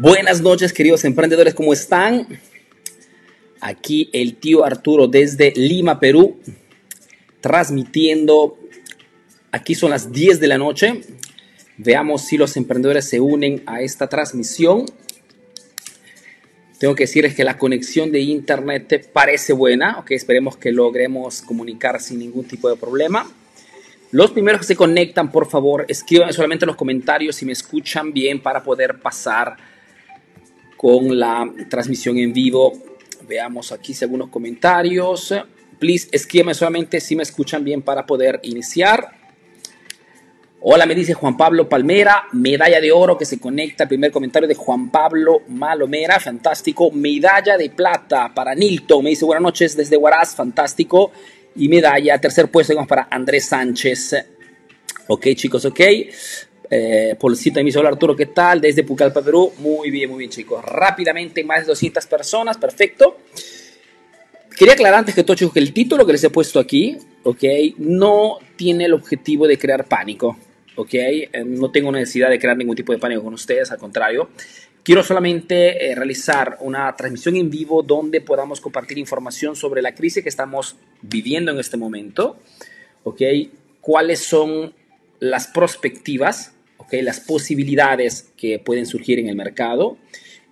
Buenas noches, queridos emprendedores, ¿cómo están? Aquí el tío Arturo desde Lima, Perú, transmitiendo. Aquí son las 10 de la noche. Veamos si los emprendedores se unen a esta transmisión. Tengo que decirles que la conexión de internet parece buena. Ok, esperemos que logremos comunicar sin ningún tipo de problema. Los primeros que se conectan, por favor, escriban solamente en los comentarios si me escuchan bien para poder pasar con la transmisión en vivo. Veamos aquí algunos comentarios. Please, escríbanme solamente si me escuchan bien para poder iniciar. Hola, me dice Juan Pablo Palmera, medalla de oro que se conecta. El primer comentario de Juan Pablo Malomera, fantástico. Medalla de plata para Nilton, me dice buenas noches desde Huaraz, fantástico y medalla. Tercer puesto para Andrés Sánchez. Ok, chicos, ok. Eh, Polcito de mi solo Arturo, ¿qué tal? Desde Pucallpa, Perú. Muy bien, muy bien, chicos. Rápidamente, más de 200 personas, perfecto. Quería aclarar antes que todo, que el título que les he puesto aquí, ok, no tiene el objetivo de crear pánico, ok. Eh, no tengo necesidad de crear ningún tipo de pánico con ustedes, al contrario. Quiero solamente eh, realizar una transmisión en vivo donde podamos compartir información sobre la crisis que estamos viviendo en este momento, ¿ok? ¿Cuáles son las perspectivas, ¿ok? Las posibilidades que pueden surgir en el mercado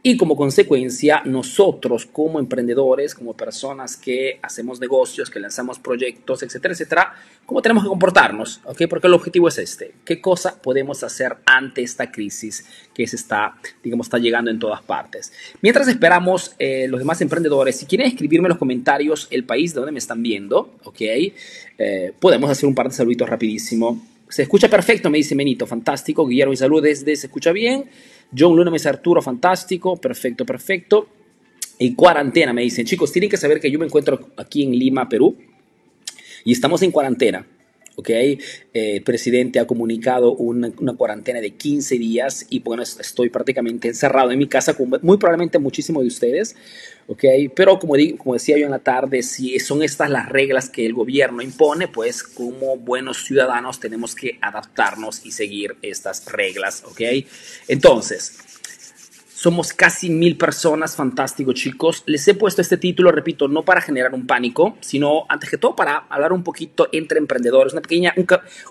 y como consecuencia, nosotros como emprendedores, como personas que hacemos negocios, que lanzamos proyectos, etcétera, etcétera, ¿cómo tenemos que comportarnos? ¿Ok? Porque el objetivo es este. ¿Qué cosa podemos hacer ante esta crisis que se está, digamos, está llegando en todas partes? Mientras esperamos eh, los demás emprendedores, si quieren escribirme en los comentarios el país de donde me están viendo, ¿ok? Eh, podemos hacer un par de saluditos rapidísimo. Se escucha perfecto, me dice Menito, fantástico. Guillermo y salud desde Se escucha bien. John Luna me dice Arturo, fantástico, perfecto, perfecto. Y cuarentena, me dicen, chicos, tienen que saber que yo me encuentro aquí en Lima, Perú, y estamos en cuarentena. ¿Ok? Eh, el presidente ha comunicado una, una, cuarentena de 15 días y bueno, estoy prácticamente encerrado en mi casa con muy probablemente muchísimos de ustedes, ¿ok? Pero como, como decía yo en la tarde, si son estas las reglas que el gobierno impone, pues como buenos ciudadanos tenemos que adaptarnos y seguir estas reglas, ¿ok? Entonces, somos casi mil personas, fantástico chicos. Les he puesto este título, repito, no para generar un pánico, sino antes que todo para hablar un poquito entre emprendedores, una pequeña,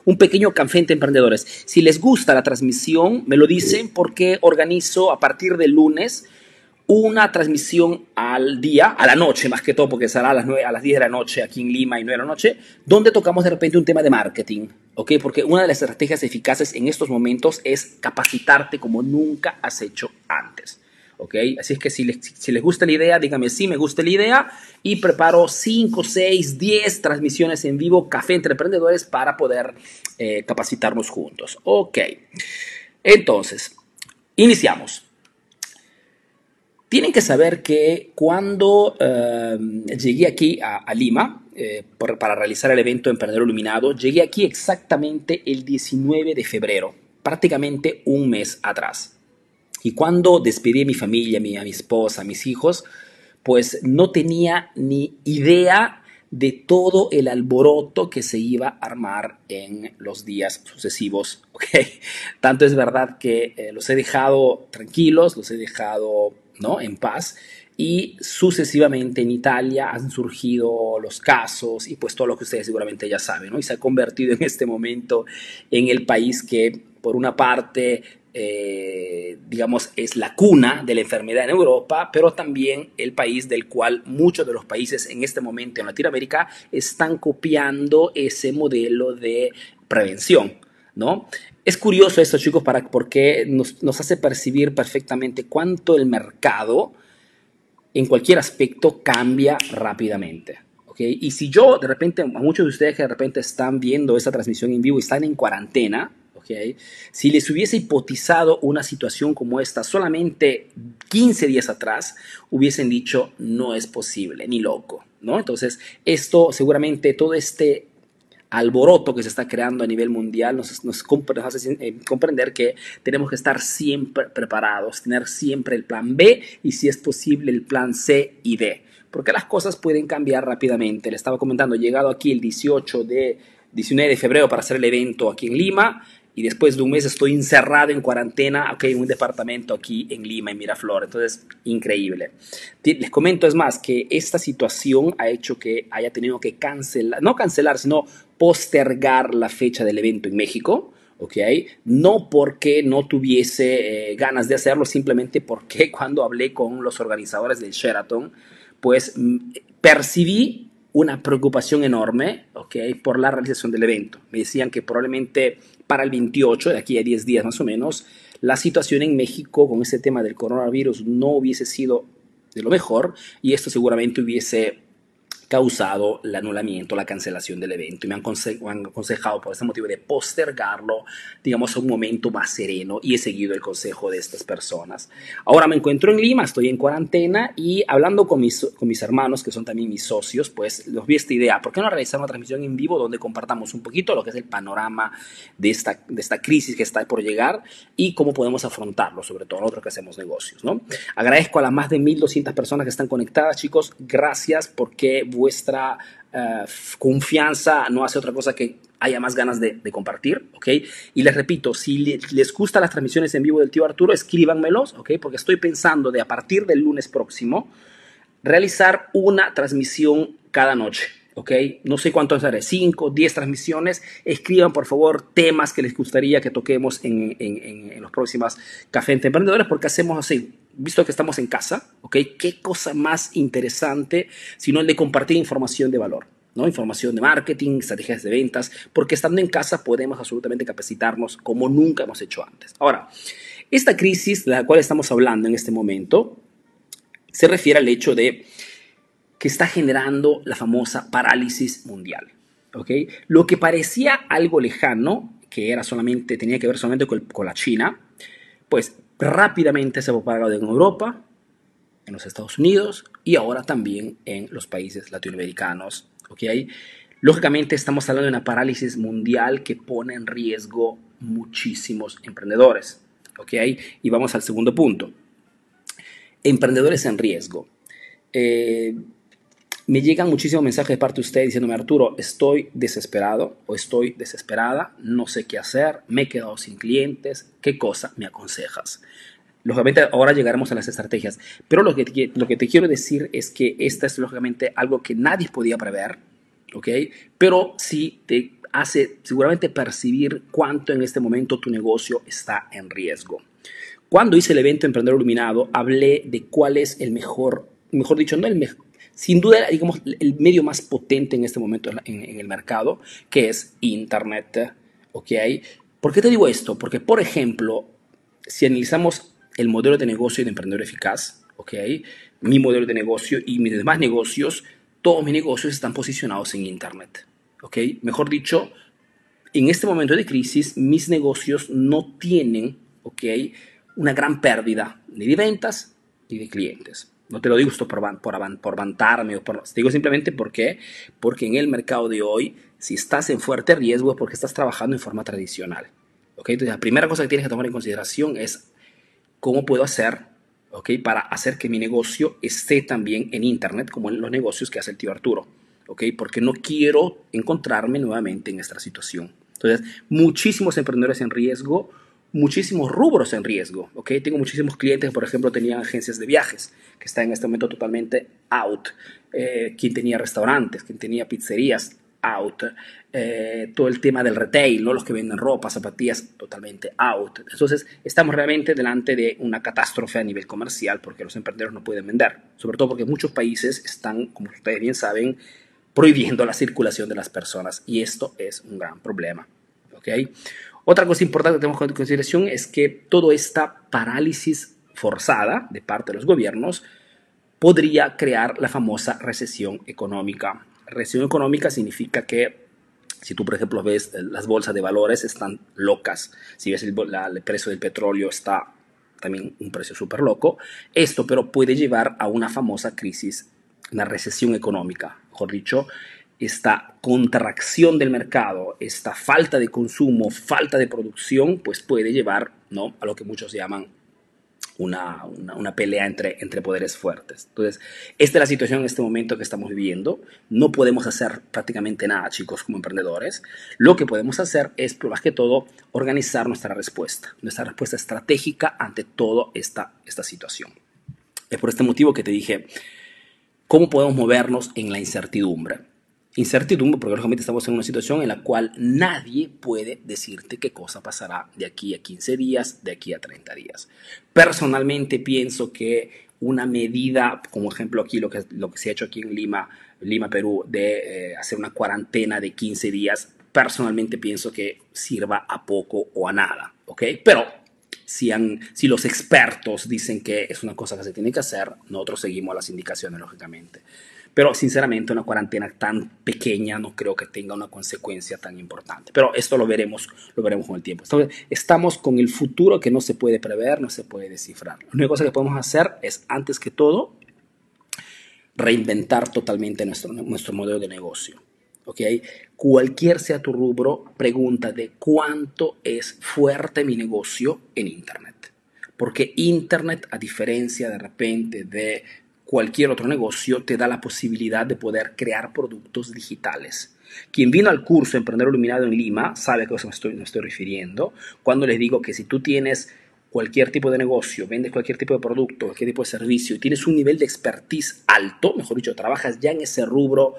un, pequeño café entre emprendedores. Si les gusta la transmisión, me lo dicen porque organizo a partir del lunes una transmisión al día, a la noche más que todo, porque será a las, 9, a las 10 de la noche aquí en Lima y 9 de la noche, donde tocamos de repente un tema de marketing, ¿ok? Porque una de las estrategias eficaces en estos momentos es capacitarte como nunca has hecho antes, ¿ok? Así es que si les, si les gusta la idea, díganme si me gusta la idea y preparo 5, 6, 10 transmisiones en vivo, café entre emprendedores para poder eh, capacitarnos juntos, ¿ok? Entonces, iniciamos. Tienen que saber que cuando eh, llegué aquí a, a Lima eh, por, para realizar el evento Emprendedor Iluminado, llegué aquí exactamente el 19 de febrero, prácticamente un mes atrás. Y cuando despedí a mi familia, a mi, a mi esposa, a mis hijos, pues no tenía ni idea de todo el alboroto que se iba a armar en los días sucesivos. ¿okay? Tanto es verdad que eh, los he dejado tranquilos, los he dejado ¿no? en paz y sucesivamente en Italia han surgido los casos y pues todo lo que ustedes seguramente ya saben, ¿no? Y se ha convertido en este momento en el país que por una parte, eh, digamos, es la cuna de la enfermedad en Europa, pero también el país del cual muchos de los países en este momento en Latinoamérica están copiando ese modelo de prevención, Es curioso esto, chicos, para, porque nos, nos hace percibir perfectamente cuánto el mercado en cualquier aspecto cambia rápidamente. ¿okay? Y si yo, de repente, a muchos de ustedes que de repente están viendo esta transmisión en vivo y están en cuarentena, ¿okay? si les hubiese hipotizado una situación como esta solamente 15 días atrás, hubiesen dicho, no es posible, ni loco. ¿no? Entonces, esto seguramente, todo este alboroto que se está creando a nivel mundial nos, nos, hace eh, comprender que tenemos que estar siempre preparados, tener siempre el plan B y si es posible el plan C y D, porque las cosas pueden cambiar rápidamente. Le estaba comentando, llegado aquí el 18 de 19 de febrero para hacer el evento aquí en Lima y después de un mes estoy encerrado en cuarentena, ok, en un departamento aquí en Lima, en Miraflores. Entonces, increíble. Les comento, es más, que esta situación ha hecho que haya tenido que cancelar, no cancelar, sino postergar la fecha del evento en México. ¿ok? No porque no tuviese eh, ganas de hacerlo, simplemente porque cuando hablé con los organizadores del Sheraton, pues mm, percibí una preocupación enorme, ¿ok? Por la realización del evento. Me decían que probablemente para el 28, de aquí a 10 días más o menos, la situación en México con ese tema del coronavirus no hubiese sido de lo mejor y esto seguramente hubiese causado el anulamiento, la cancelación del evento y me han, aconsejado por ese motivo de postergarlo, digamos, a un momento más sereno y he seguido el consejo de estas personas. Ahora me encuentro en Lima, estoy en cuarentena y hablando con mis, con mis hermanos, que son también mis socios, pues los vi esta idea, ¿por qué no realizar una transmisión en vivo donde compartamos un poquito lo que es el panorama de esta, de esta crisis que está por llegar y cómo podemos afrontarlo, sobre todo nosotros que hacemos negocios, ¿no? Agradezco a las más de 1.200 personas que están conectadas, chicos, gracias porque vuestra eh, confianza no hace otra cosa que haya más ganas de, compartir, ¿ok? Y les repito, si les gustan las transmisiones en vivo del tío Arturo, escríbanmelos, ¿ok? Porque estoy pensando de a partir del lunes próximo realizar una transmisión cada noche, ¿ok? No sé cuántos haré, 5, 10 transmisiones. Escriban, por favor, temas que les gustaría que toquemos en, en, los próximos Café entre Emprendedores, porque hacemos así visto que estamos en casa, ¿ok? ¿Qué cosa más interesante sino el de compartir información de valor? ¿no? Información de marketing, estrategias de ventas, porque estando en casa podemos absolutamente capacitarnos como nunca hemos hecho antes. Ahora, esta crisis de la cual estamos hablando en este momento se refiere al hecho de que está generando la famosa parálisis mundial. Lo que parecía algo lejano, que era solamente, tenía que ver solamente con la China, pues rápidamente se ha propagado en Europa, en los Estados Unidos y ahora también en los países latinoamericanos. ¿okay? Lógicamente estamos hablando de una parálisis mundial que pone en riesgo muchísimos emprendedores. ¿okay? Y vamos al segundo punto. Emprendedores en riesgo. Eh, me llegan muchísimos mensajes de parte de usted diciéndome, Arturo, estoy desesperado o estoy desesperada, no sé qué hacer, me he quedado sin clientes, ¿qué cosa me aconsejas? Lógicamente ahora llegaremos a las estrategias, pero lo que, lo que te quiero decir es que esta es lógicamente algo que nadie podía prever, ¿ok? Pero sí te hace seguramente percibir cuánto en este momento tu negocio está en riesgo. Cuando hice el evento Emprendedor Iluminado, hablé de cuál es el mejor, mejor dicho, no el mejor, sin duda, digamos, el medio más potente en este momento en, el mercado, que es Internet. ¿Ok? ¿Por qué te digo esto? Porque, por ejemplo, si analizamos el modelo de negocio de emprendedor eficaz, ¿ok? Mi modelo de negocio y mis demás negocios, todos mis negocios están posicionados en Internet. ¿Ok? Mejor dicho, en este momento de crisis, mis negocios no tienen, ¿ok? Una gran pérdida ni de ventas ni de clientes. No te lo digo esto por, por, por vantarme, o por, te digo simplemente porque, porque en el mercado de hoy, si estás en fuerte riesgo es porque estás trabajando en forma tradicional. ¿okay? Entonces, la primera cosa que tienes que tomar en consideración es cómo puedo hacer ¿okay? para hacer que mi negocio esté también en Internet, como en los negocios que hace el tío Arturo. ¿okay? Porque no quiero encontrarme nuevamente en esta situación. Entonces, muchísimos emprendedores en riesgo muchísimos rubros en riesgo. ¿ok? Tengo muchísimos clientes, por ejemplo, tenían agencias de viajes, que están en este momento totalmente out. Eh, quien tenía restaurantes, quien tenía pizzerías, out. Eh, todo el tema del retail, ¿no? los que venden ropa, zapatillas, totalmente out. Entonces, estamos realmente delante de una catástrofe a nivel comercial porque los emprendedores no pueden vender, sobre todo porque muchos países están, como ustedes bien saben, prohibiendo la circulación de las personas y esto es un gran problema. ¿okay? Otra cosa importante que tenemos en consideración es que toda esta parálisis forzada de parte de los gobiernos podría crear la famosa recesión económica. Recesión económica significa que si tú, por ejemplo, ves las bolsas de valores están locas, si ves el, el precio del petróleo está también un precio súper loco, esto pero puede llevar a una famosa crisis, una recesión económica, mejor dicho, esta contracción del mercado, esta falta de consumo, falta de producción, pues puede llevar ¿no? a lo que muchos llaman una, una, pelea entre, entre poderes fuertes. Entonces, esta es la situación en este momento que estamos viviendo. No podemos hacer prácticamente nada, chicos, como emprendedores. Lo que podemos hacer es, más que todo, organizar nuestra respuesta, nuestra respuesta estratégica ante toda esta, esta situación. Es por este motivo que te dije, ¿cómo podemos movernos en la incertidumbre? Incertidumbre porque lógicamente estamos en una situación en la cual nadie puede decirte qué cosa pasará de aquí a 15 días, de aquí a 30 días. Personalmente pienso que una medida, como ejemplo aquí lo que, lo que se ha hecho aquí en Lima, Lima, Perú, de eh, hacer una cuarentena de 15 días, personalmente pienso que sirva a poco o a nada, ¿ok? Pero si, han, si los expertos dicen que es una cosa que se tiene que hacer, nosotros seguimos las indicaciones, lógicamente. Pero sinceramente una cuarentena tan pequeña no creo que tenga una consecuencia tan importante. Pero esto lo veremos, lo veremos con el tiempo. estamos con el futuro que no se puede prever, no se puede descifrar. La única cosa que podemos hacer es, antes que todo, reinventar totalmente nuestro, nuestro modelo de negocio. ¿okay? Cualquier sea tu rubro, pregunta de cuánto es fuerte mi negocio en Internet. Porque Internet, a diferencia de repente de cualquier otro negocio te da la posibilidad de poder crear productos digitales. Quien vino al curso Emprender Iluminado en Lima sabe a qué me estoy, me estoy refiriendo cuando les digo que si tú tienes cualquier tipo de negocio, vendes cualquier tipo de producto, cualquier tipo de servicio y tienes un nivel de expertise alto, mejor dicho, trabajas ya en ese rubro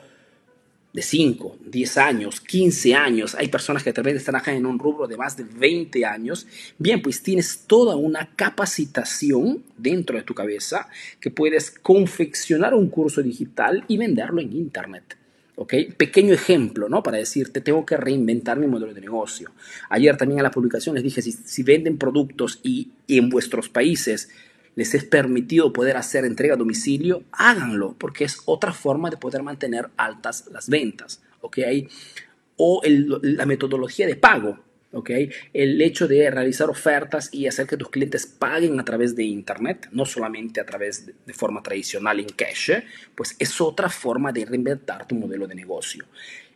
de 5, 10 años, 15 años, hay personas que tal vez acá en un rubro de más de 20 años, bien, pues tienes toda una capacitación dentro de tu cabeza que puedes confeccionar un curso digital y venderlo en Internet. ¿ok? Pequeño ejemplo, ¿no? Para decirte, tengo que reinventar mi modelo de negocio. Ayer también en la publicación les dije, si, venden productos y en vuestros países les es permitido poder hacer entrega a domicilio, háganlo, porque es otra forma de poder mantener altas las ventas, ¿ok? O la metodología de pago, ¿ok? El hecho de realizar ofertas y hacer que tus clientes paguen a través de Internet, no solamente a través de, forma tradicional en cash, pues es otra forma de reinventar tu modelo de negocio.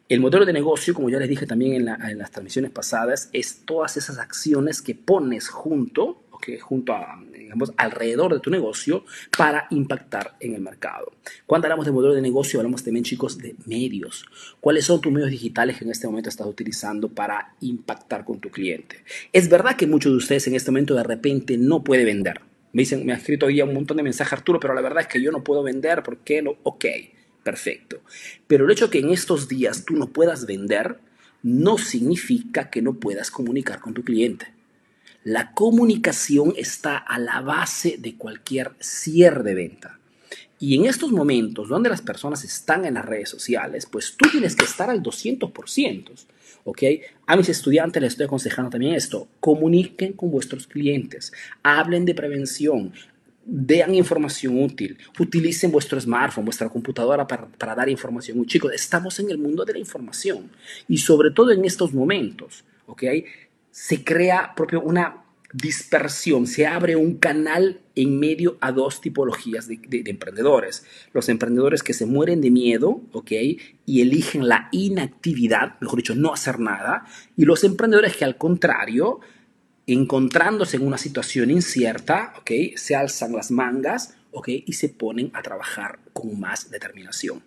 El modelo de negocio, como ya les dije también en las transmisiones pasadas, es todas esas acciones que pones junto que junto a, digamos, alrededor de tu negocio para impactar en el mercado. Cuando hablamos de modelo de negocio, hablamos también, chicos, de medios. ¿Cuáles son tus medios digitales que en este momento estás utilizando para impactar con tu cliente? Es verdad que muchos de ustedes en este momento de repente no puede vender. Me dicen, me ha escrito hoy un montón de mensajes Arturo, pero la verdad es que yo no puedo vender, ¿por qué no? Ok, perfecto. Pero el hecho que en estos días tú no puedas vender no significa que no puedas comunicar con tu cliente. La comunicación está a la base de cualquier cierre de venta. Y en estos momentos donde las personas están en las redes sociales, pues tú tienes que estar al 200%. ¿ok? A mis estudiantes les estoy aconsejando también esto. Comuniquen con vuestros clientes, hablen de prevención, den información útil, utilicen vuestro smartphone, vuestra computadora para, para dar información. Chicos, estamos en el mundo de la información y sobre todo en estos momentos, ¿ok? Se crea propio una dispersión, se abre un canal en medio a dos tipologías de, emprendedores. Los emprendedores que se mueren de miedo, ¿ok? Y eligen la inactividad, mejor dicho, no hacer nada. Y los emprendedores que al contrario, encontrándose en una situación incierta, ¿ok? Se alzan las mangas, ¿ok? Y se ponen a trabajar con más determinación.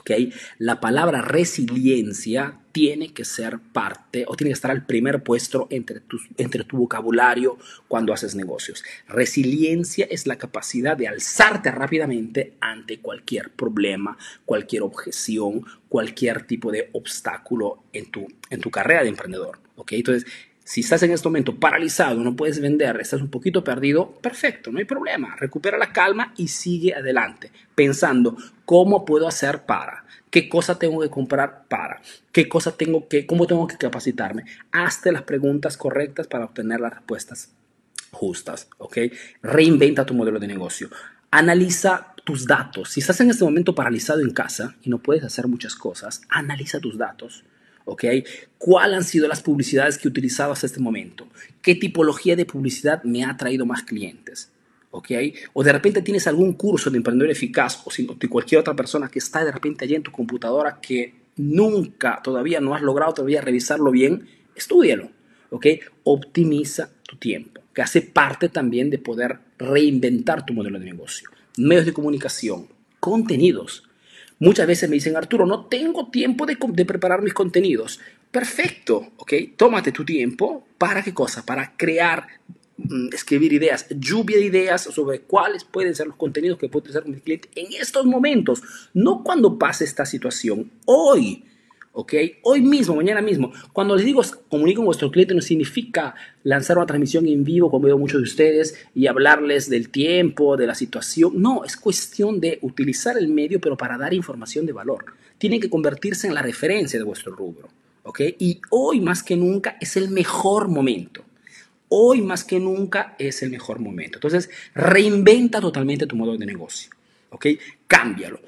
¿Okay? La palabra resiliencia tiene que ser parte o tiene que estar al primer puesto entre tu, entre tu vocabulario cuando haces negocios. Resiliencia es la capacidad de alzarte rápidamente ante cualquier problema, cualquier objeción, cualquier tipo de obstáculo en tu, en tu carrera de emprendedor. ¿okay? Entonces, si estás en este momento paralizado, no puedes vender, estás un poquito perdido, perfecto, no hay problema. Recupera la calma y sigue adelante, pensando cómo puedo hacer para, qué cosa tengo que comprar para, qué cosa tengo que, cómo tengo que capacitarme. Hazte las preguntas correctas para obtener las respuestas justas, ¿ok? Reinventa tu modelo de negocio. Analiza tus datos. Si estás en este momento paralizado en casa y no puedes hacer muchas cosas, analiza tus datos. ¿Ok? ¿Cuáles han sido las publicidades que he utilizado hasta este momento? ¿Qué tipología de publicidad me ha traído más clientes? ¿ok? O de repente tienes algún curso de emprendedor eficaz o cualquier otra persona que está de repente allí en tu computadora que nunca todavía no has logrado todavía revisarlo bien, estúdialo, ¿ok? Optimiza tu tiempo, que hace parte también de poder reinventar tu modelo de negocio. Medios de comunicación, contenidos. Muchas veces me dicen, Arturo, no tengo tiempo de, de preparar mis contenidos. Perfecto, ¿ok? Tómate tu tiempo. ¿Para qué cosa? Para crear Mm, escribir ideas, lluvia de ideas sobre cuáles pueden ser los contenidos que puede utilizar mi cliente en estos momentos, no cuando pase esta situación, hoy. ¿Ok? Hoy mismo, mañana mismo. Cuando les digo comunico con vuestro cliente no significa lanzar una transmisión en vivo, como veo muchos de ustedes, y hablarles del tiempo, de la situación. No, es cuestión de utilizar el medio, pero para dar información de valor. Tiene que convertirse en la referencia de vuestro rubro, ¿ok? Y hoy más que nunca es el mejor momento hoy más que nunca es el mejor momento. Entonces, reinventa totalmente tu modelo de negocio, ¿ok? Cámbialo,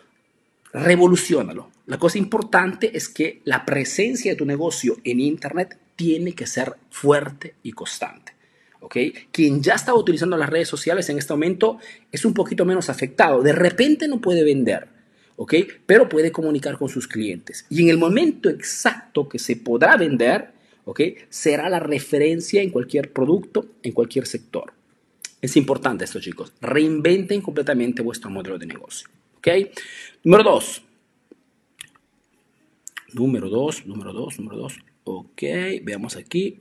revolucionalo. La cosa importante es que la presencia de tu negocio en Internet tiene que ser fuerte y constante. ¿ok? Quien ya estaba utilizando las redes sociales en este momento es un poquito menos afectado. De repente no puede vender, ¿ok? Pero puede comunicar con sus clientes. Y en el momento exacto que se podrá vender, ¿ok? Será la referencia en cualquier producto, en cualquier sector. Es importante esto, chicos. Reinventen completamente vuestro modelo de negocio, ¿ok? Número dos. Número dos, número dos, número dos. Ok, veamos aquí.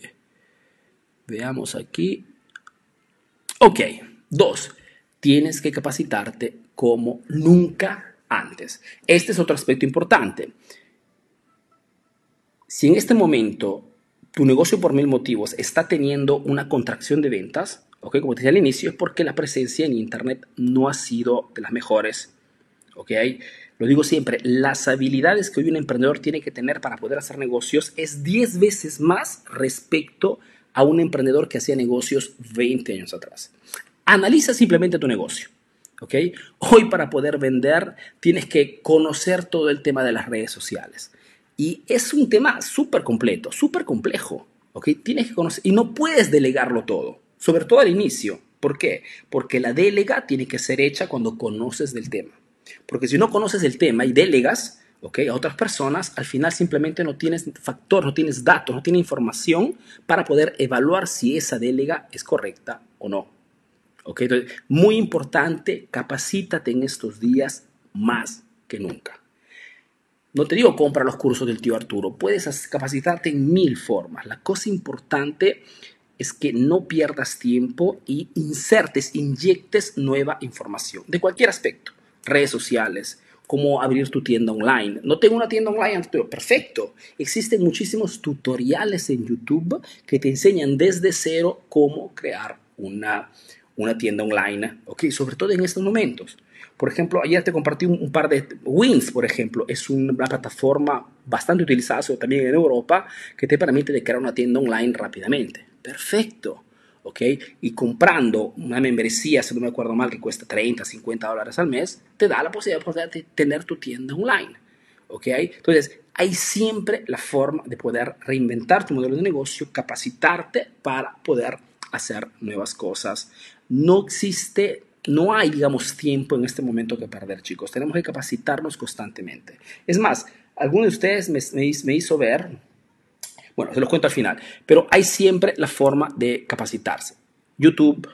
Veamos aquí. Ok, dos. Tienes que capacitarte como nunca antes. Este es otro aspecto importante. Si en este momento tu negocio por mil motivos está teniendo una contracción de ventas, ¿ok? Como te decía al inicio, es porque la presencia en Internet no ha sido de las mejores, ¿ok? Lo digo siempre, las habilidades que hoy un emprendedor tiene que tener para poder hacer negocios es 10 veces más respecto a un emprendedor que hacía negocios 20 años atrás. Analiza simplemente tu negocio. ¿ok? Hoy para poder vender tienes que conocer todo el tema de las redes sociales. Y es un tema súper completo, súper complejo. ¿ok? Tienes que conocer y no puedes delegarlo todo, sobre todo al inicio. ¿Por qué? Porque la delega tiene que ser hecha cuando conoces del tema. Porque si no conoces el tema y delegas ¿ok? a otras personas, al final simplemente no tienes factor, no tienes datos, no tienes información para poder evaluar si esa delega es correcta o no. ¿ok? Entonces, muy importante, capacítate en estos días más que nunca. No te digo compra los cursos del tío Arturo, puedes capacitarte en mil formas. La cosa importante es que no pierdas tiempo y insertes, inyectes nueva información de cualquier aspecto. Redes sociales, cómo abrir tu tienda online. No tengo una tienda online, Arturo. Perfecto. Existen muchísimos tutoriales en YouTube que te enseñan desde cero cómo crear una, una tienda online, ¿ok? Sobre todo en estos momentos. Por ejemplo, ayer te compartí un, par de Wins, por ejemplo, es una plataforma bastante utilizada también en Europa que te permite crear una tienda online rápidamente. Perfecto. ¿Ok? Y comprando una membresía, si no me acuerdo mal, que cuesta 30, 50 dólares al mes, te da la posibilidad de tener tu tienda online, ¿ok? Entonces, hay siempre la forma de poder reinventar tu modelo de negocio, capacitarte para poder hacer nuevas cosas. No existe no hay, digamos, tiempo en este momento que perder, chicos. Tenemos que capacitarnos constantemente. Es más, alguno de ustedes me, hizo ver, bueno, se los cuento al final, pero hay siempre la forma de capacitarse. YouTube,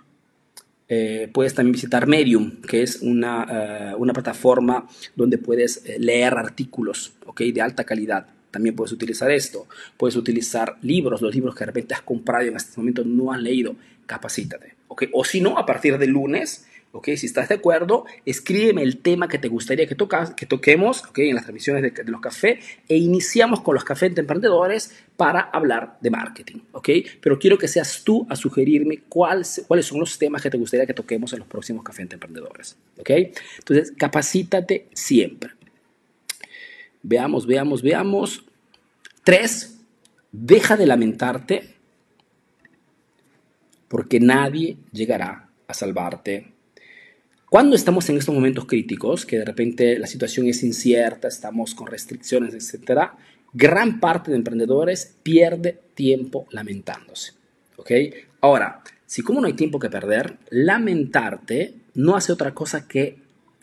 eh, puedes también visitar Medium, que es una, eh, plataforma donde puedes eh, leer artículos ¿okay? de alta calidad. También puedes utilizar esto. Puedes utilizar libros, los libros que de repente has comprado y en este momento no has leído. Capacítate. ¿okay? O si no, a partir de lunes si estás de acuerdo, escríbeme el tema que te gustaría que, que toquemos, En las transmisiones de, los cafés e iniciamos con los cafés de emprendedores para hablar de marketing, ¿ok? Pero quiero que seas tú a sugerirme cuáles son los temas que te gustaría que toquemos en los próximos cafés de emprendedores, ¿ok? Entonces, capacítate siempre. Veamos, veamos, veamos. Tres, deja de lamentarte porque nadie llegará a salvarte cuando estamos en estos momentos críticos, que de repente la situación es incierta, estamos con restricciones, etc., gran parte de emprendedores pierde tiempo lamentándose. ¿Ok? Ahora, si como no hay tiempo que perder, lamentarte no hace otra cosa que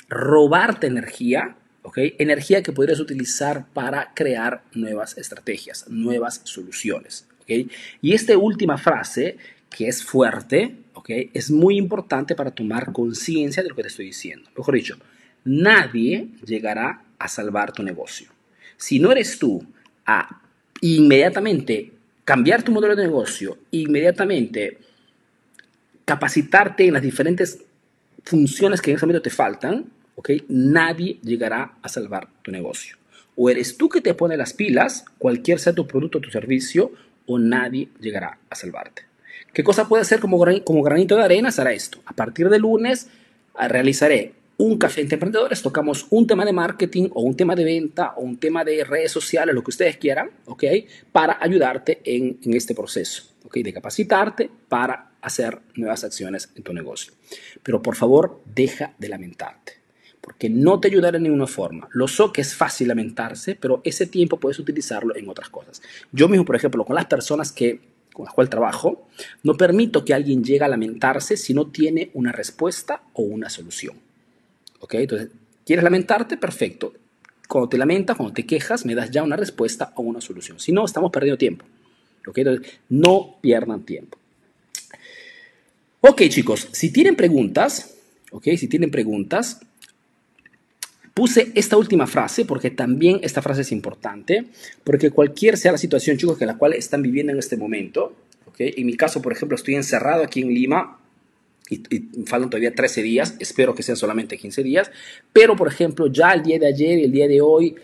robarte energía, ¿ok? Energía que podrías utilizar para crear nuevas estrategias, nuevas soluciones, ¿ok? Y esta última frase, que es fuerte, Es muy importante para tomar conciencia de lo que te estoy diciendo. Mejor dicho, nadie llegará a salvar tu negocio. Si no eres tú a inmediatamente cambiar tu modelo de negocio, inmediatamente capacitarte en las diferentes funciones que en ese momento te faltan, ¿ok? Nadie llegará a salvar tu negocio. O eres tú que te pone las pilas, cualquier sea tu producto o tu servicio, o nadie llegará a salvarte. ¿Qué cosa puede hacer como, como granito de arena? Será esto. A partir de lunes ah, realizaré un café entre emprendedores, tocamos un tema de marketing o un tema de venta o un tema de redes sociales, lo que ustedes quieran, ¿ok? Para ayudarte en, en este proceso, ¿ok? De capacitarte para hacer nuevas acciones en tu negocio. Pero por favor, deja de lamentarte, porque no te ayudará en ninguna forma. Lo sé que es fácil lamentarse, pero ese tiempo puedes utilizarlo en otras cosas. Yo mismo, por ejemplo, con las personas que con las cuales trabajo, no permito que alguien llegue a lamentarse si no tiene una respuesta o una solución. ¿Ok? Entonces, ¿quieres lamentarte? Perfecto. Cuando te lamentas, cuando te quejas, me das ya una respuesta o una solución. Si no, estamos perdiendo tiempo. ¿Ok? Entonces, no pierdan tiempo. Ok, chicos, si tienen preguntas, ok, si tienen preguntas, puse esta última frase porque también esta frase es importante, porque cualquier sea la situación, chicos, que la cual están viviendo en este momento, ok, en mi caso, por ejemplo, estoy encerrado aquí en Lima, y, faltan todavía 13 días, espero que sean solamente 15 días, pero por ejemplo ya el día de ayer y el día de hoy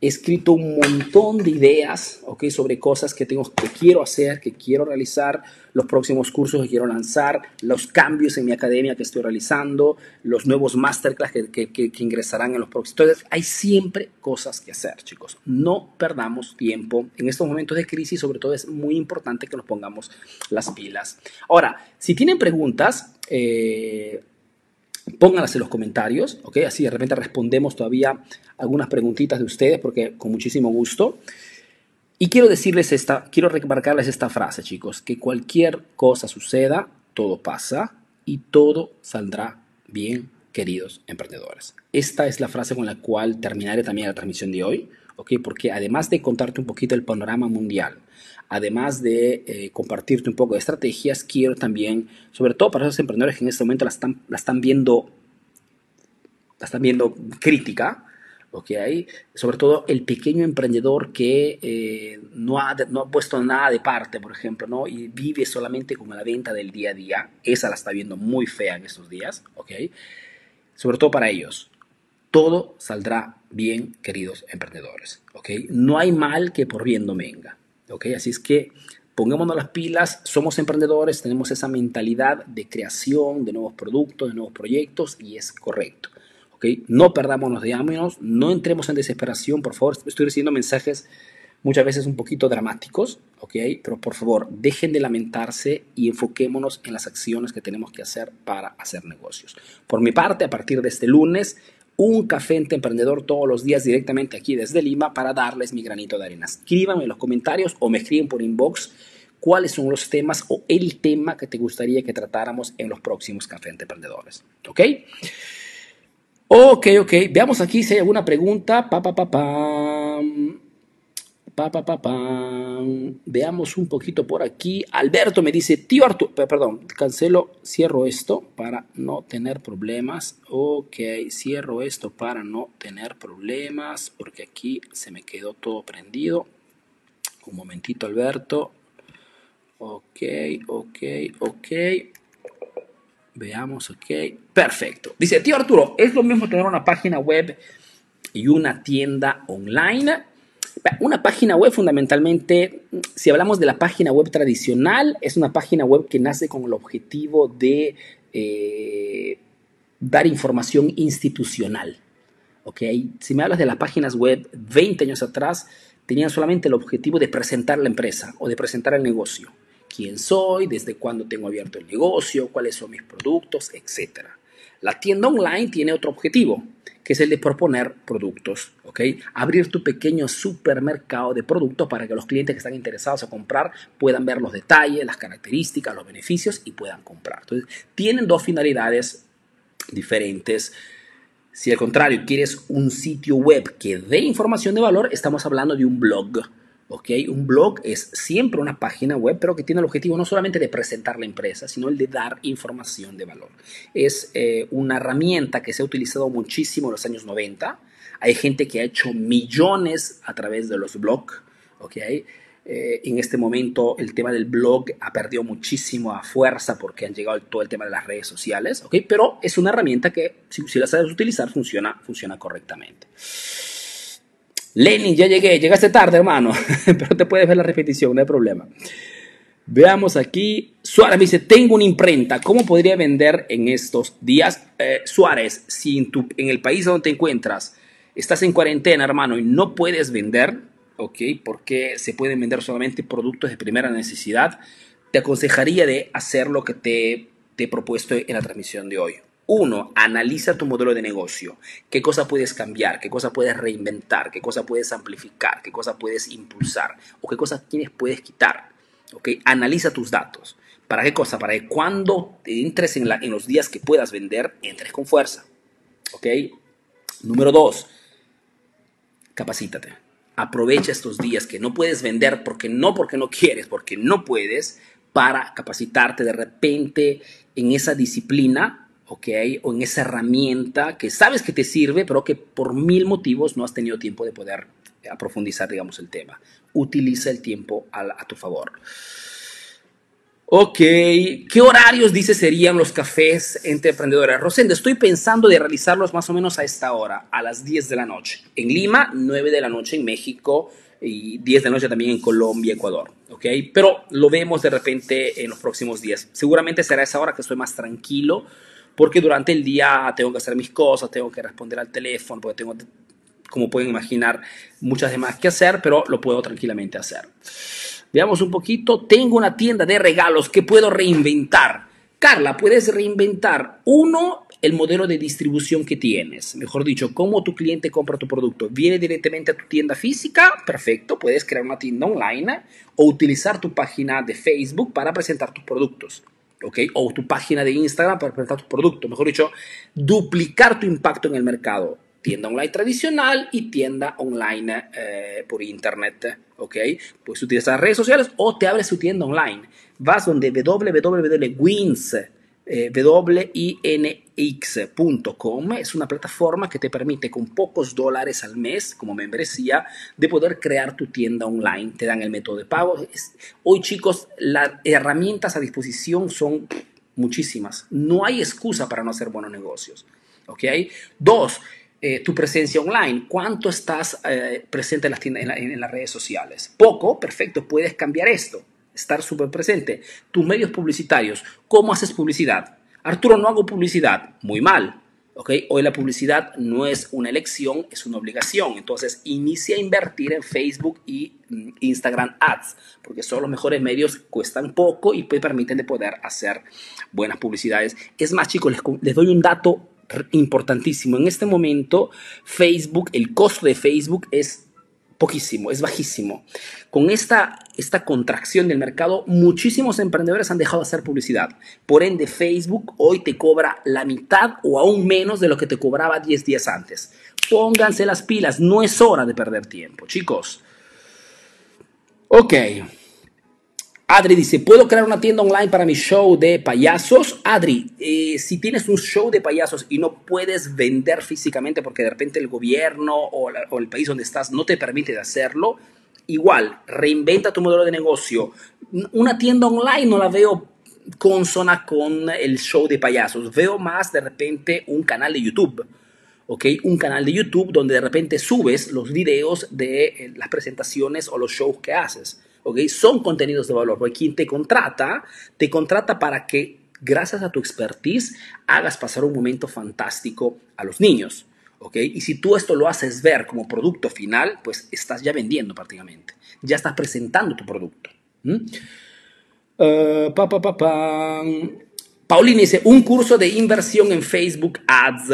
he escrito un montón de ideas ¿okay? sobre cosas que, tengo, que quiero hacer, que quiero realizar, los próximos cursos que quiero lanzar, los cambios en mi academia que estoy realizando, los nuevos masterclass que, que, que ingresarán en los próximos. Entonces, hay siempre cosas que hacer, chicos. No perdamos tiempo. En estos momentos de crisis, sobre todo, es muy importante que nos pongamos las pilas. Ahora, si tienen preguntas, eh, pónganlas en los comentarios, ¿ok? Así de repente respondemos todavía algunas preguntitas de ustedes, porque con muchísimo gusto. Y quiero decirles esta, quiero remarcarles esta frase, chicos, que cualquier cosa suceda, todo pasa y todo saldrá bien, queridos emprendedores. Esta es la frase con la cual terminaré también la transmisión de hoy, ¿ok? Porque además de contarte un poquito el panorama mundial, además de eh, compartirte un poco de estrategias, quiero también, sobre todo para esos emprendedores que en este momento la están, la están viendo, la están viendo crítica, ¿okay? sobre todo el pequeño emprendedor que eh, no, ha, no, ha, puesto nada de parte, por ejemplo, ¿no? y vive solamente con la venta del día a día, esa la está viendo muy fea en estos días, ¿okay? sobre todo para ellos. Todo saldrá bien, queridos emprendedores. ¿okay? No hay mal que por bien no venga. ¿Ok? Así es que pongámonos las pilas, somos emprendedores, tenemos esa mentalidad de creación de nuevos productos, de nuevos proyectos y es correcto. ¿ok? No perdámonos de ánimos, no entremos en desesperación, por favor. Estoy recibiendo mensajes muchas veces un poquito dramáticos, ¿ok? Pero por favor, dejen de lamentarse y enfoquémonos en las acciones que tenemos que hacer para hacer negocios. Por mi parte, a partir de este lunes, un café entre emprendedor todos los días directamente aquí desde Lima para darles mi granito de arena. Escríbanme en los comentarios o me escriben por inbox cuáles son los temas o el tema que te gustaría que tratáramos en los próximos café entre emprendedores. ¿Ok? Ok, ok. Veamos aquí si hay alguna pregunta. Pa. Pa, pa, pa. Veamos un poquito por aquí. Alberto me dice, tío Arturo, perdón, cancelo, cierro esto para no tener problemas. Ok, cierro esto para no tener problemas porque aquí se me quedó todo prendido. Un momentito, Alberto. Ok, ok, ok. Veamos, ok. Perfecto. Dice, tío Arturo, ¿es lo mismo tener una página web y una tienda online? Una página web fundamentalmente, si hablamos de la página web tradicional, es una página web que nace con el objetivo de eh, dar información institucional. ¿okay? Si me hablas de las páginas web 20 años atrás, tenían solamente el objetivo de presentar la empresa o de presentar el negocio. ¿Quién soy? ¿Desde cuándo tengo abierto el negocio? ¿Cuáles son mis productos? Etcétera. La tienda online tiene otro objetivo, que es el de proponer productos, ¿ok? Abrir tu pequeño supermercado de productos para que los clientes que están interesados a comprar puedan ver los detalles, las características, los beneficios y puedan comprar. Entonces, tienen dos finalidades diferentes. Si al contrario quieres un sitio web que dé información de valor, estamos hablando de un blog, ¿ok? Un blog es siempre una página web, pero que tiene el objetivo no solamente de presentar la empresa, sino el de dar información de valor. Es eh, una herramienta que se ha utilizado muchísimo en los años 90. Hay gente que ha hecho millones a través de los blogs, ¿ok? Eh, en este momento el tema del blog ha perdido muchísimo a fuerza porque han llegado todo el tema de las redes sociales, ¿ok? Pero es una herramienta que si, si la sabes utilizar funciona, funciona correctamente. Lenin, ya llegué, llegaste tarde, hermano, pero te puedes ver la repetición, no hay problema. Veamos aquí. Suárez me dice, tengo una imprenta, ¿cómo podría vender en estos días? Eh, Suárez, si en, el país donde te encuentras estás en cuarentena, hermano, y no puedes vender, ¿ok? Porque se pueden vender solamente productos de primera necesidad, te aconsejaría de hacer lo que te, te he propuesto en la transmisión de hoy. Uno, analiza tu modelo de negocio. ¿Qué cosa puedes cambiar? ¿Qué cosa puedes reinventar? ¿Qué cosa puedes amplificar? ¿Qué cosa puedes impulsar? ¿O qué cosas tienes puedes quitar? ¿Ok? Analiza tus datos. ¿Para qué cosa? Para que cuando entres en, los días que puedas vender, entres con fuerza. ¿Ok? Número dos, capacítate. Aprovecha estos días que no puedes vender porque no porque no quieres, porque no puedes, para capacitarte de repente en esa disciplina ¿ok? O en esa herramienta que sabes que te sirve, pero que por mil motivos no has tenido tiempo de poder eh, profundizar, digamos, el tema. Utiliza el tiempo a, tu favor. Ok, ¿qué horarios dice serían los cafés entre emprendedores? Rosendo, estoy pensando de realizarlos más o menos a esta hora, a las 10 de la noche. En Lima, 9 de la noche en México y 10 de la noche también en Colombia, Ecuador. Ok, pero lo vemos de repente en los próximos días. Seguramente será esa hora que estoy más tranquilo porque durante el día tengo que hacer mis cosas, tengo que responder al teléfono, porque tengo, como pueden imaginar, muchas demás que hacer, pero lo puedo tranquilamente hacer. Veamos un poquito, tengo una tienda de regalos que puedo reinventar. Carla, puedes reinventar uno, el modelo de distribución que tienes. Mejor dicho, cómo tu cliente compra tu producto. ¿Viene directamente a tu tienda física? Perfecto, puedes crear una tienda online o utilizar tu página de Facebook para presentar tus productos. O tu página de Instagram para presentar tu producto. Mejor dicho, duplicar tu impacto en el mercado. Tienda online tradicional y tienda online eh, por internet, ¿ok? Puedes utilizar redes sociales o te abres tu tienda online. Vas donde www.wins, eh, es una plataforma que te permite con pocos dólares al mes como membresía de poder crear tu tienda online. Te dan el método de pago. Hoy chicos, las herramientas a disposición son muchísimas. No hay excusa para no hacer buenos negocios. ¿Ok? Dos, eh, tu presencia online. ¿Cuánto estás eh, presente en las redes sociales? Poco, perfecto, puedes cambiar esto estar súper presente. Tus medios publicitarios, ¿cómo haces publicidad? Arturo, no hago publicidad. Muy mal. ¿ok? Hoy la publicidad no es una elección, es una obligación. Entonces, inicia a invertir en Facebook y mm, Instagram Ads, porque son los mejores medios, cuestan poco y permiten de poder hacer buenas publicidades. Es más, chicos, les, les doy un dato importantísimo. En este momento, Facebook, el costo de Facebook es poquísimo, es bajísimo. Con esta, esta contracción del mercado, muchísimos emprendedores han dejado de hacer publicidad. Por ende, Facebook hoy te cobra la mitad o aún menos de lo que te cobraba 10 días antes. Pónganse las pilas, no es hora de perder tiempo, chicos. Ok. Adri dice, ¿puedo crear una tienda online para mi show de payasos? Adri, eh, si tienes un show de payasos y no puedes vender físicamente porque de repente el gobierno o, el país donde estás no te permite hacerlo, igual, reinventa tu modelo de negocio. Una tienda online no la veo consona con el show de payasos. Veo más de repente un canal de YouTube. ¿ok? Un canal de YouTube donde de repente subes los videos de eh, las presentaciones o los shows que haces. Son contenidos de valor, porque quien te contrata, te contrata para que, gracias a tu expertise, hagas pasar un momento fantástico a los niños, ¿ok? Y si tú esto lo haces ver como producto final, pues estás ya vendiendo prácticamente, ya estás presentando tu producto. Uh, pa, pa, pa, Paulina dice, un curso de inversión en Facebook Ads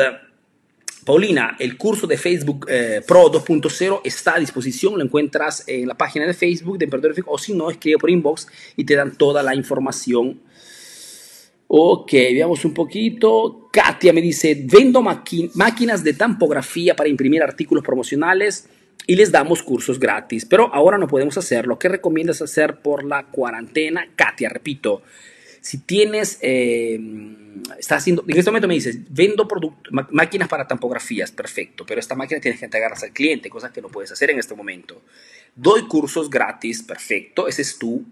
Paulina, el curso de Facebook eh, Pro 2.0 está a disposición, lo encuentras en la página de Facebook de Emprendedor o si no, escribe por inbox y te dan toda la información. Ok, veamos un poquito. Katia me dice, vendo máquinas de tampografía para imprimir artículos promocionales. y les damos cursos gratis. Pero ahora no podemos hacerlo. ¿Qué recomiendas hacer por la cuarentena? Katia, repito, si tienes, eh, estás haciendo, en este momento me dices, vendo máquinas para tampografías, perfecto, pero esta máquina tienes que entregarlas al cliente, cosas que no puedes hacer en este momento. Doy cursos gratis, perfecto, ese es tu,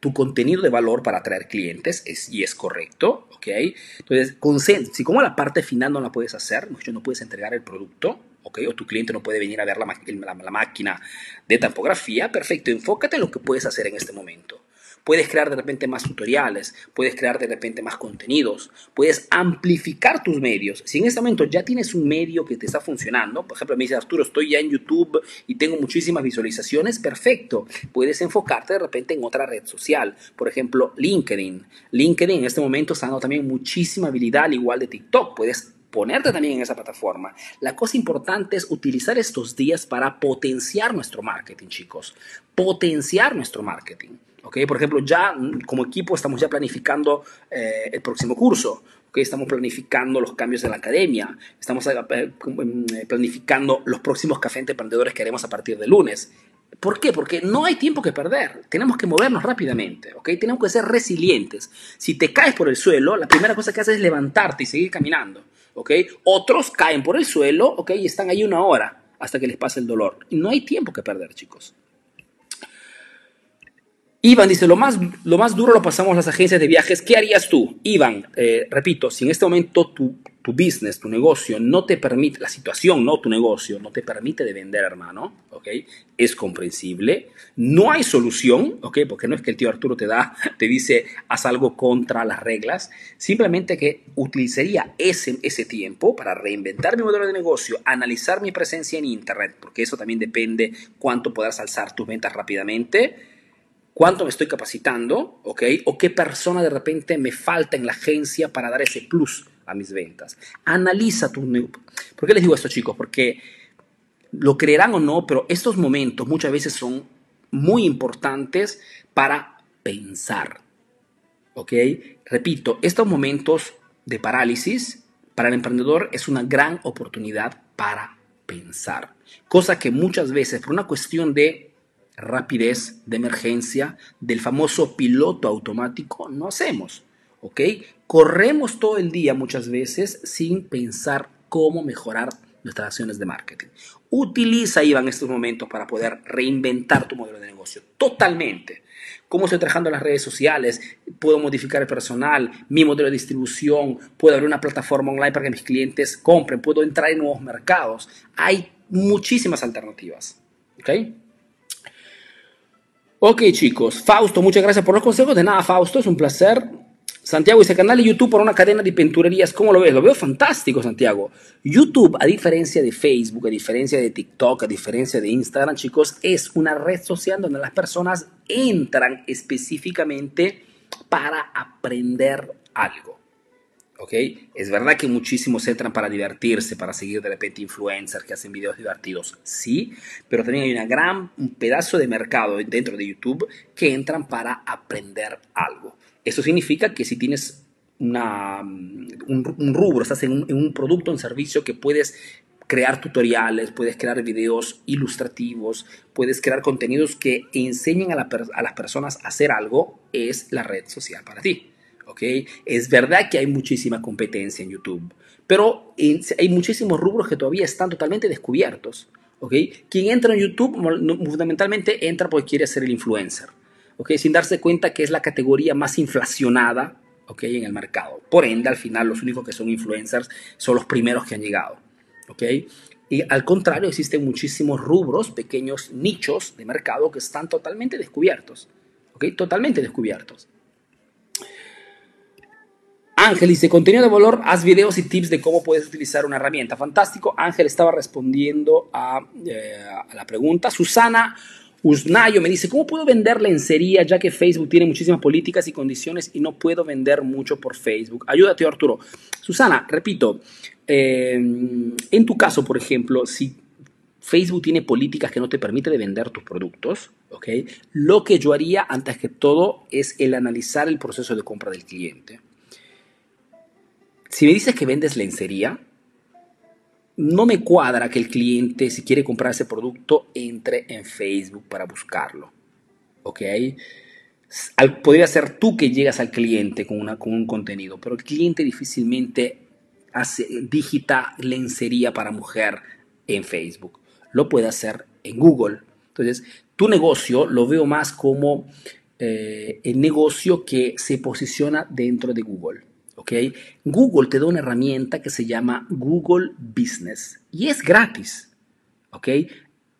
tu contenido de valor para atraer clientes es, y es correcto, ¿ok? Entonces, si como la parte final no la puedes hacer, no puedes entregar el producto, ¿ok? O tu cliente no puede venir a ver la, la máquina de tampografía, perfecto, enfócate en lo que puedes hacer en este momento. Puedes crear de repente más tutoriales, puedes crear de repente más contenidos, puedes amplificar tus medios. Si en este momento ya tienes un medio que te está funcionando, por ejemplo, me dice Arturo, estoy ya en YouTube y tengo muchísimas visualizaciones, perfecto. Puedes enfocarte de repente en otra red social, por ejemplo, LinkedIn. LinkedIn en este momento está dando también muchísima habilidad, al igual de TikTok. Puedes ponerte también en esa plataforma. La cosa importante es utilizar estos días para potenciar nuestro marketing, chicos. Potenciar nuestro marketing. ¿Okay? Por ejemplo, ya como equipo estamos ya planificando eh, el próximo curso. ¿okay? Estamos planificando los cambios en la academia. Estamos eh, eh, planificando los próximos cafés emprendedores que haremos a partir de lunes. ¿Por qué? Porque no hay tiempo que perder. Tenemos que movernos rápidamente, ¿ok? Tenemos que ser resilientes. Si te caes por el suelo, la primera cosa que haces es levantarte y seguir caminando, ¿ok? Otros caen por el suelo, ¿ok? Y están ahí una hora hasta que les pase el dolor. No hay tiempo que perder, chicos. Iván dice, lo más, lo más duro lo pasamos las agencias de viajes. ¿Qué harías tú? Iván, eh, repito, si en este momento tu, tu, business, tu negocio no te permite, la situación, no tu negocio, no te permite de vender, hermano, ¿ok? Es comprensible. No hay solución, ¿ok? Porque no es que el tío Arturo te da, te dice, haz algo contra las reglas. Simplemente que utilizaría ese, ese tiempo para reinventar mi modelo de negocio, analizar mi presencia en Internet, porque eso también depende cuánto podrás alzar tus ventas rápidamente cuánto me estoy capacitando, ¿ok? O qué persona de repente me falta en la agencia para dar ese plus a mis ventas. Analiza tu... ¿Por qué les digo esto, chicos? Porque lo creerán o no, pero estos momentos muchas veces son muy importantes para pensar, ¿ok? Repito, estos momentos de parálisis para el emprendedor es una gran oportunidad para pensar, cosa que muchas veces por una cuestión de rapidez de emergencia del famoso piloto automático no hacemos, ¿ok? Corremos todo el día muchas veces sin pensar cómo mejorar nuestras acciones de marketing. Utiliza Iván estos momentos para poder reinventar tu modelo de negocio totalmente. ¿Cómo estoy trabajando en las redes sociales? Puedo modificar el personal, mi modelo de distribución, puedo abrir una plataforma online para que mis clientes compren, puedo entrar en nuevos mercados. Hay muchísimas alternativas. ¿ok? Ok, chicos. Fausto, muchas gracias por los consejos. De nada, Fausto, es un placer. Santiago dice, canal de YouTube por una cadena de pinturerías. ¿Cómo lo ves? Lo veo fantástico, Santiago. YouTube, a diferencia de Facebook, a diferencia de TikTok, a diferencia de Instagram, chicos, es una red social donde las personas entran específicamente para aprender algo. ¿Ok? Es verdad que muchísimos entran para divertirse, para seguir de repente influencers que hacen videos divertidos, sí, pero también hay una gran, un pedazo de mercado dentro de YouTube que entran para aprender algo. Eso significa que si tienes una, un, rubro, estás en un, producto o un servicio que puedes crear tutoriales, puedes crear videos ilustrativos, puedes crear contenidos que enseñen a, a las personas a hacer algo, es la red social para ti. Es verdad que hay muchísima competencia en YouTube, pero hay muchísimos rubros que todavía están totalmente descubiertos, ¿ok? Quien entra en YouTube fundamentalmente entra porque quiere ser el influencer, ¿ok? Sin darse cuenta que es la categoría más inflacionada, ¿ok? En el mercado. Por ende, al final, los únicos que son influencers son los primeros que han llegado, ¿ok? Y al contrario, existen muchísimos rubros, pequeños nichos de mercado que están totalmente descubiertos, ¿ok? Totalmente descubiertos. Ángel dice, contenido de valor, haz videos y tips de cómo puedes utilizar una herramienta. Fantástico. Ángel estaba respondiendo a, eh, la pregunta. Susana Usnayo me dice, ¿cómo puedo vender lencería ya que Facebook tiene muchísimas políticas y condiciones y no puedo vender mucho por Facebook? Ayúdate, Arturo. Susana, repito, eh, en tu caso, por ejemplo, si Facebook tiene políticas que no te permiten de vender tus productos, ¿ok? Lo que yo haría antes que todo es el analizar el proceso de compra del cliente. Si me dices que vendes lencería, no me cuadra que el cliente, si quiere comprar ese producto, entre en Facebook para buscarlo. ¿Ok? podría ser tú que llegas al cliente con un contenido, pero el cliente difícilmente hace, digita lencería para mujer en Facebook. Lo puede hacer en Google. Entonces, tu negocio lo veo más como eh, el negocio que se posiciona dentro de Google. ¿Ok? Google te da una herramienta que se llama Google Business y es gratis. ¿ok?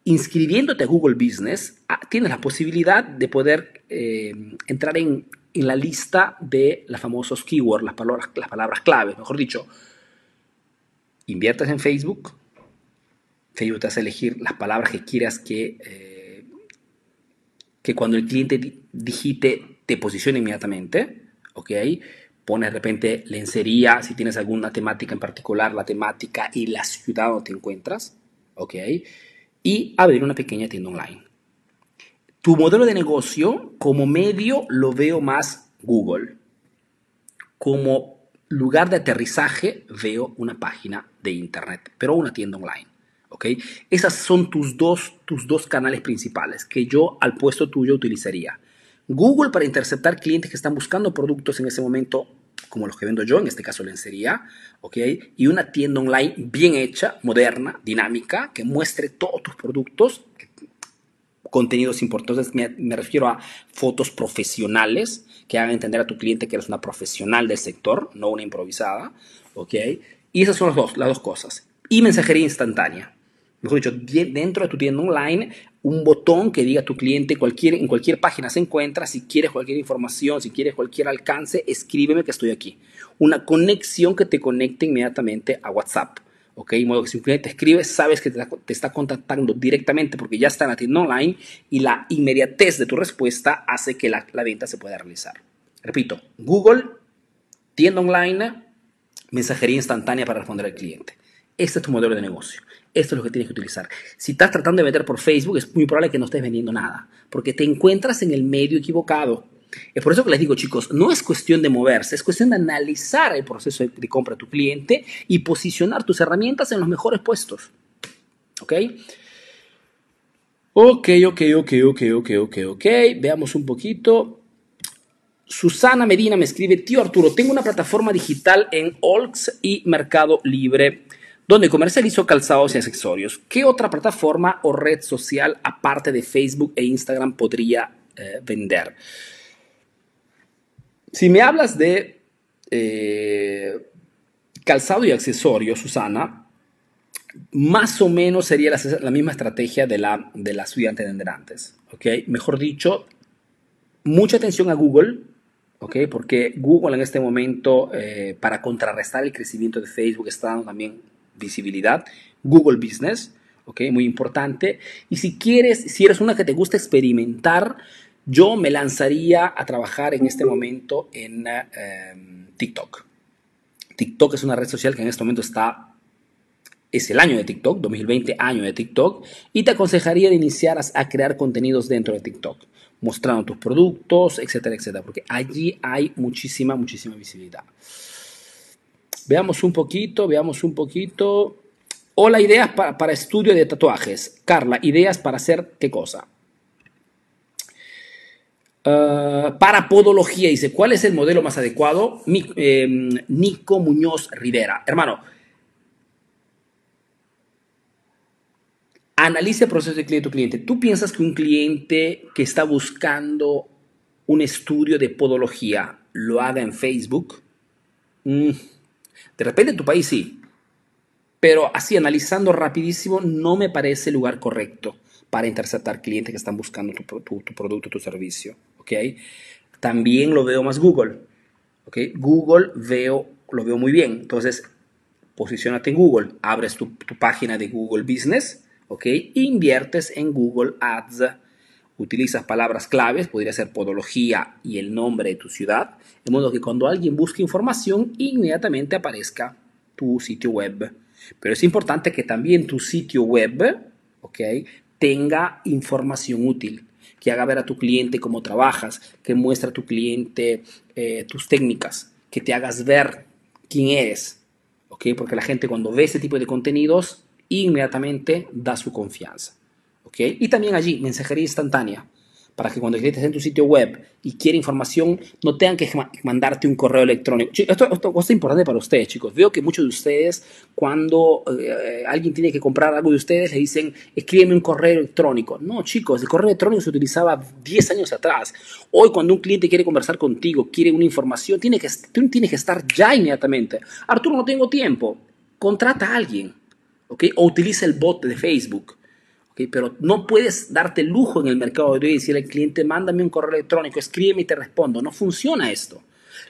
Inscribiéndote a Google Business, ah, tienes la posibilidad de poder eh, entrar en, en, la lista de las famosos keywords, las palabras, las palabras claves, mejor dicho. Inviertes en Facebook, Facebook te hace elegir las palabras que quieras que, eh, que cuando el cliente digite te posicione inmediatamente, ¿ok? Pones de repente lencería, si tienes alguna temática en particular, la temática y la ciudad donde te encuentras, ¿ok? Y abrir una pequeña tienda online. Tu modelo de negocio como medio lo veo más Google. Como lugar de aterrizaje veo una página de internet, pero una tienda online. ¿ok? Esas son tus dos, tus dos canales principales que yo al puesto tuyo utilizaría. Google para interceptar clientes que están buscando productos en ese momento, como los que vendo yo, en este caso lencería, ¿ok? Y una tienda online bien hecha, moderna, dinámica, que muestre todos tus productos, contenidos importantes, me, refiero a fotos profesionales que hagan entender a tu cliente que eres una profesional del sector, no una improvisada, ¿ok? Y esas son las dos, las dos cosas. Y mensajería instantánea mejor dicho, dentro de tu tienda online, un botón que diga a tu cliente cualquier, en cualquier página se encuentra, si quieres cualquier información, si quieres cualquier alcance, escríbeme que estoy aquí. Una conexión que te conecte inmediatamente a WhatsApp. ¿ok? De modo que si un cliente te escribe, sabes que te, está contactando directamente porque ya está en la tienda online y la inmediatez de tu respuesta hace que la, la venta se pueda realizar. Repito, Google, tienda online, mensajería instantánea para responder al cliente. Este es tu modelo de negocio. Esto es lo que tienes que utilizar. Si estás tratando de meter por Facebook, es muy probable que no estés vendiendo nada, porque te encuentras en el medio equivocado. Es por eso que les digo, chicos, no es cuestión de moverse, es cuestión de analizar el proceso de compra de tu cliente y posicionar tus herramientas en los mejores puestos. ¿Ok? Ok, ok, ok, ok, ok, ok, ok. Veamos un poquito. Susana Medina me escribe, tío Arturo, tengo una plataforma digital en Olx y Mercado Libre donde comercializo calzados y accesorios. ¿Qué otra plataforma o red social aparte de Facebook e Instagram podría eh, vender? Si me hablas de eh, calzado y accesorios, Susana, más o menos sería la, misma estrategia de la, de la estudiante de antes. ¿okay? Mejor dicho, mucha atención a Google, ¿okay? porque Google en este momento, eh, para contrarrestar el crecimiento de Facebook, está dando también visibilidad, Google Business, ¿ok? Muy importante. Y si quieres, si eres una que te gusta experimentar, yo me lanzaría a trabajar en este momento en em, TikTok. TikTok es una red social que en este momento está, es el año de TikTok, 2020 año de TikTok, y te aconsejaría de iniciar a, a crear contenidos dentro de TikTok, mostrando tus productos, etcétera, etcétera, porque allí hay muchísima, muchísima visibilidad. Veamos un poquito, veamos un poquito. Hola, ideas para, estudio de tatuajes. Carla, ideas para hacer qué cosa. Uh, para podología, dice, ¿cuál es el modelo más adecuado? Em, Nico Muñoz Rivera. Hermano, analice el proceso de cliente cliente. ¿Tú piensas que un cliente que está buscando un estudio de podología lo haga en Facebook? Mm. De repente en tu país sí, pero así analizando rapidísimo no me parece el lugar correcto para interceptar clientes que están buscando tu, producto, tu servicio. ¿ok? También lo veo más Google. ¿ok? Google veo, lo veo muy bien. Entonces, posicionate en Google, abres tu, página de Google Business, ¿ok? Inviertes en Google Ads utilizas palabras claves, podría ser podología y el nombre de tu ciudad, de modo que cuando alguien busque información, inmediatamente aparezca tu sitio web. Pero es importante que también tu sitio web tenga información útil, que haga ver a tu cliente cómo trabajas, que muestre a tu cliente eh, tus técnicas, que te hagas ver quién eres. ¿ok? Porque la gente cuando ve ese tipo de contenidos, inmediatamente da su confianza, ¿ok? Y también allí, mensajería instantánea para que cuando el cliente esté en tu sitio web y quiere información, no tengan que mandarte un correo electrónico. Esto, esto, es importante para ustedes, chicos. Veo que muchos de ustedes, cuando eh, alguien tiene que comprar algo de ustedes, le dicen, escríbeme un correo electrónico. No, chicos, el correo electrónico se utilizaba 10 años atrás. Hoy, cuando un cliente quiere conversar contigo, quiere una información, tiene que, tienes que estar ya inmediatamente. Arturo, no tengo tiempo. Contrata a alguien, ¿ok? O utiliza el bot de Facebook pero no puedes darte lujo en el mercado de hoy y decirle al cliente, mándame un correo electrónico, escríbeme y te respondo. No funciona esto.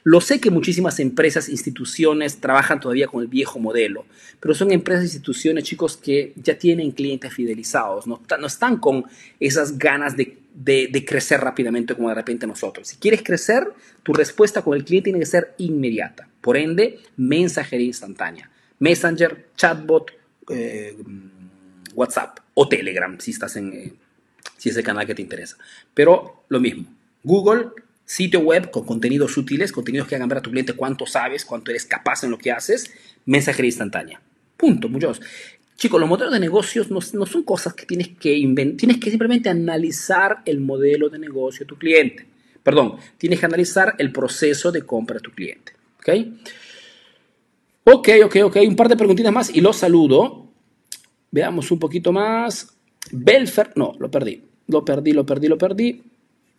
Lo sé que muchísimas empresas, instituciones trabajan todavía con el viejo modelo, pero son empresas, instituciones, chicos, que ya tienen clientes fidelizados, no, no están con esas ganas de, de, crecer rápidamente como de repente nosotros. Si quieres crecer, tu respuesta con el cliente tiene que ser inmediata. Por ende, mensajería instantánea. Messenger, chatbot, eh, WhatsApp o Telegram si estás en eh, si es el canal que te interesa. Pero lo mismo, Google, sitio web con contenidos útiles, contenidos que hagan ver a tu cliente cuánto sabes, cuánto eres capaz en lo que haces, mensajería instantánea. Punto, muchachos. Chicos, los modelos de negocios no, no son cosas que tienes que inventar, tienes que simplemente analizar el modelo de negocio de tu cliente. Perdón, tienes que analizar el proceso de compra de tu cliente. ¿Ok? Ok, ok, ok. Un par de preguntitas más y los saludo. Veamos un poquito más. Belfer, no, lo perdí. Lo perdí, lo perdí, lo perdí.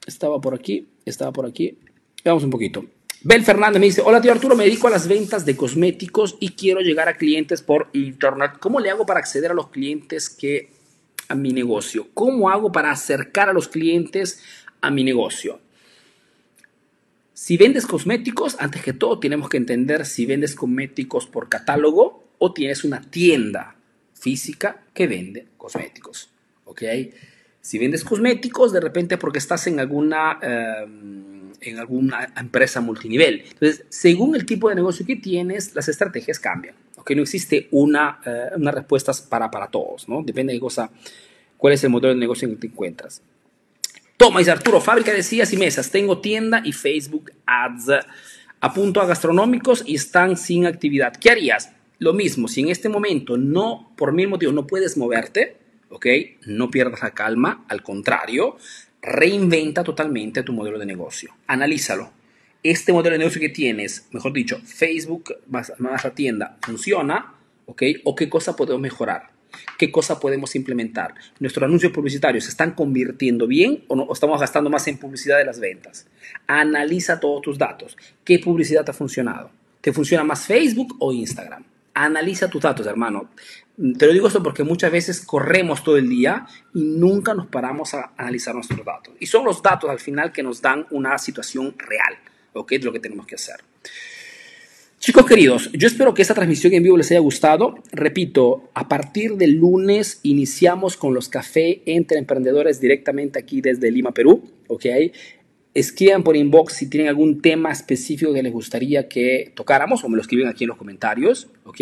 Estaba por aquí, estaba por aquí. Veamos un poquito. Bel Fernández me dice, hola tío Arturo, me dedico a las ventas de cosméticos y quiero llegar a clientes por internet. ¿Cómo le hago para acceder a los clientes que a mi negocio? ¿Cómo hago para acercar a los clientes a mi negocio? Si vendes cosméticos, antes que todo tenemos que entender si vendes cosméticos por catálogo o tienes una tienda física que vende cosméticos. ¿Ok? Si vendes cosméticos, de repente porque estás en alguna, em, en alguna empresa multinivel. Entonces, según el tipo de negocio que tienes, las estrategias cambian. ¿Ok? No existe una, uh, una respuesta para, para todos, ¿no? Depende de cosa, cuál es el modelo de negocio en que te encuentras. Toma, Arturo, fábrica de sillas y mesas. Tengo tienda y Facebook Ads. Apunto a gastronómicos y están sin actividad. ¿Qué harías? Lo mismo, si en este momento no, por mil motivos, no puedes moverte, ¿ok? No pierdas la calma, al contrario, reinventa totalmente tu modelo de negocio. Analízalo. Este modelo de negocio que tienes, mejor dicho, Facebook más, la tienda, ¿funciona? ¿Ok? ¿O qué cosa podemos mejorar? ¿Qué cosa podemos implementar? ¿Nuestros anuncios publicitarios se están convirtiendo bien o, no, o estamos gastando más en publicidad de las ventas? Analiza todos tus datos. ¿Qué publicidad te ha funcionado? ¿Te funciona más Facebook o Instagram? Analiza tus datos, hermano. Te lo digo esto porque muchas veces corremos todo el día y nunca nos paramos a analizar nuestros datos. Y son los datos al final que nos dan una situación real, ¿ok? De lo que tenemos que hacer. Chicos queridos, yo espero que esta transmisión en vivo les haya gustado. Repito, a partir del lunes iniciamos con los cafés entre emprendedores directamente aquí desde Lima, Perú, ¿ok? Escriban por inbox si tienen algún tema específico que les gustaría que tocáramos o me lo escriben aquí en los comentarios, ¿ok?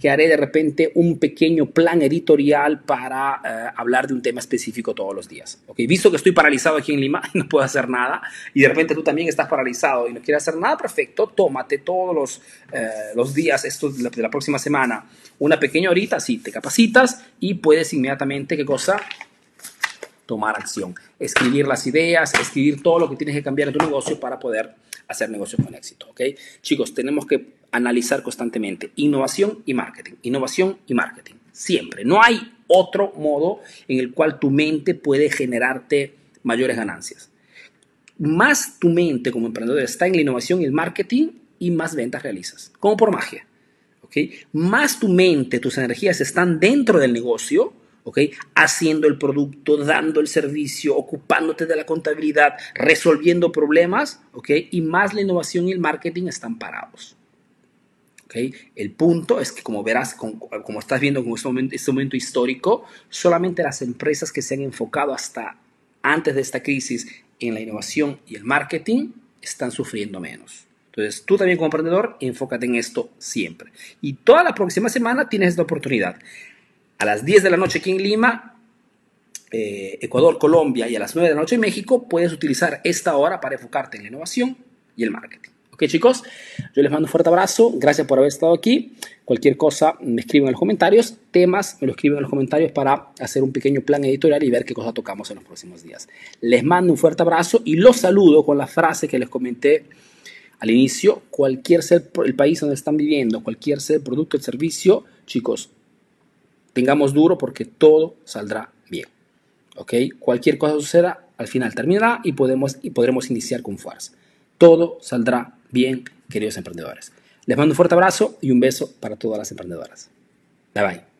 Que haré de repente un pequeño plan editorial para eh, hablar de un tema específico todos los días, ¿ok? Visto que estoy paralizado aquí en Lima y no puedo hacer nada y de repente tú también estás paralizado y no quieres hacer nada, perfecto, tómate todos los, eh, los días estos de la, de la próxima semana una pequeña horita, sí, te capacitas y puedes inmediatamente, ¿qué cosa? Tomar acción, escribir las ideas, escribir todo lo que tienes que cambiar en tu negocio para poder hacer negocios con éxito, ¿ok? Chicos, tenemos que analizar constantemente innovación y marketing, innovación y marketing, siempre. No hay otro modo en el cual tu mente puede generarte mayores ganancias. Más tu mente como emprendedor está en la innovación y el marketing y más ventas realizas, como por magia. ¿ok? Más tu mente, tus energías están dentro del negocio, Haciendo el producto, dando el servicio, ocupándote de la contabilidad, resolviendo problemas, Y más la innovación y el marketing están parados. El punto es que, como verás, como, estás viendo con este momento, este momento histórico, solamente las empresas que se han enfocado hasta antes de esta crisis en la innovación y el marketing están sufriendo menos. Entonces, tú también como emprendedor, enfócate en esto siempre. Y toda la próxima semana tienes esta oportunidad a las 10 de la noche aquí en Lima, eh, Ecuador, Colombia y a las 9 de la noche en México, puedes utilizar esta hora para enfocarte en la innovación y el marketing. Ok, chicos, yo les mando un fuerte abrazo. Gracias por haber estado aquí. Cualquier cosa me escriben en los comentarios. Temas me lo escriben en los comentarios para hacer un pequeño plan editorial y ver qué cosa tocamos en los próximos días. Les mando un fuerte abrazo y los saludo con la frase que les comenté al inicio. Cualquier ser el país donde están viviendo, cualquier ser producto, el servicio, chicos, tengamos duro porque todo saldrá bien. ¿Ok? Cualquier cosa suceda, al final terminará y, podemos, y podremos iniciar con fuerza. Todo saldrá bien, queridos emprendedores. Les mando un fuerte abrazo y un beso para todas las emprendedoras. Bye bye.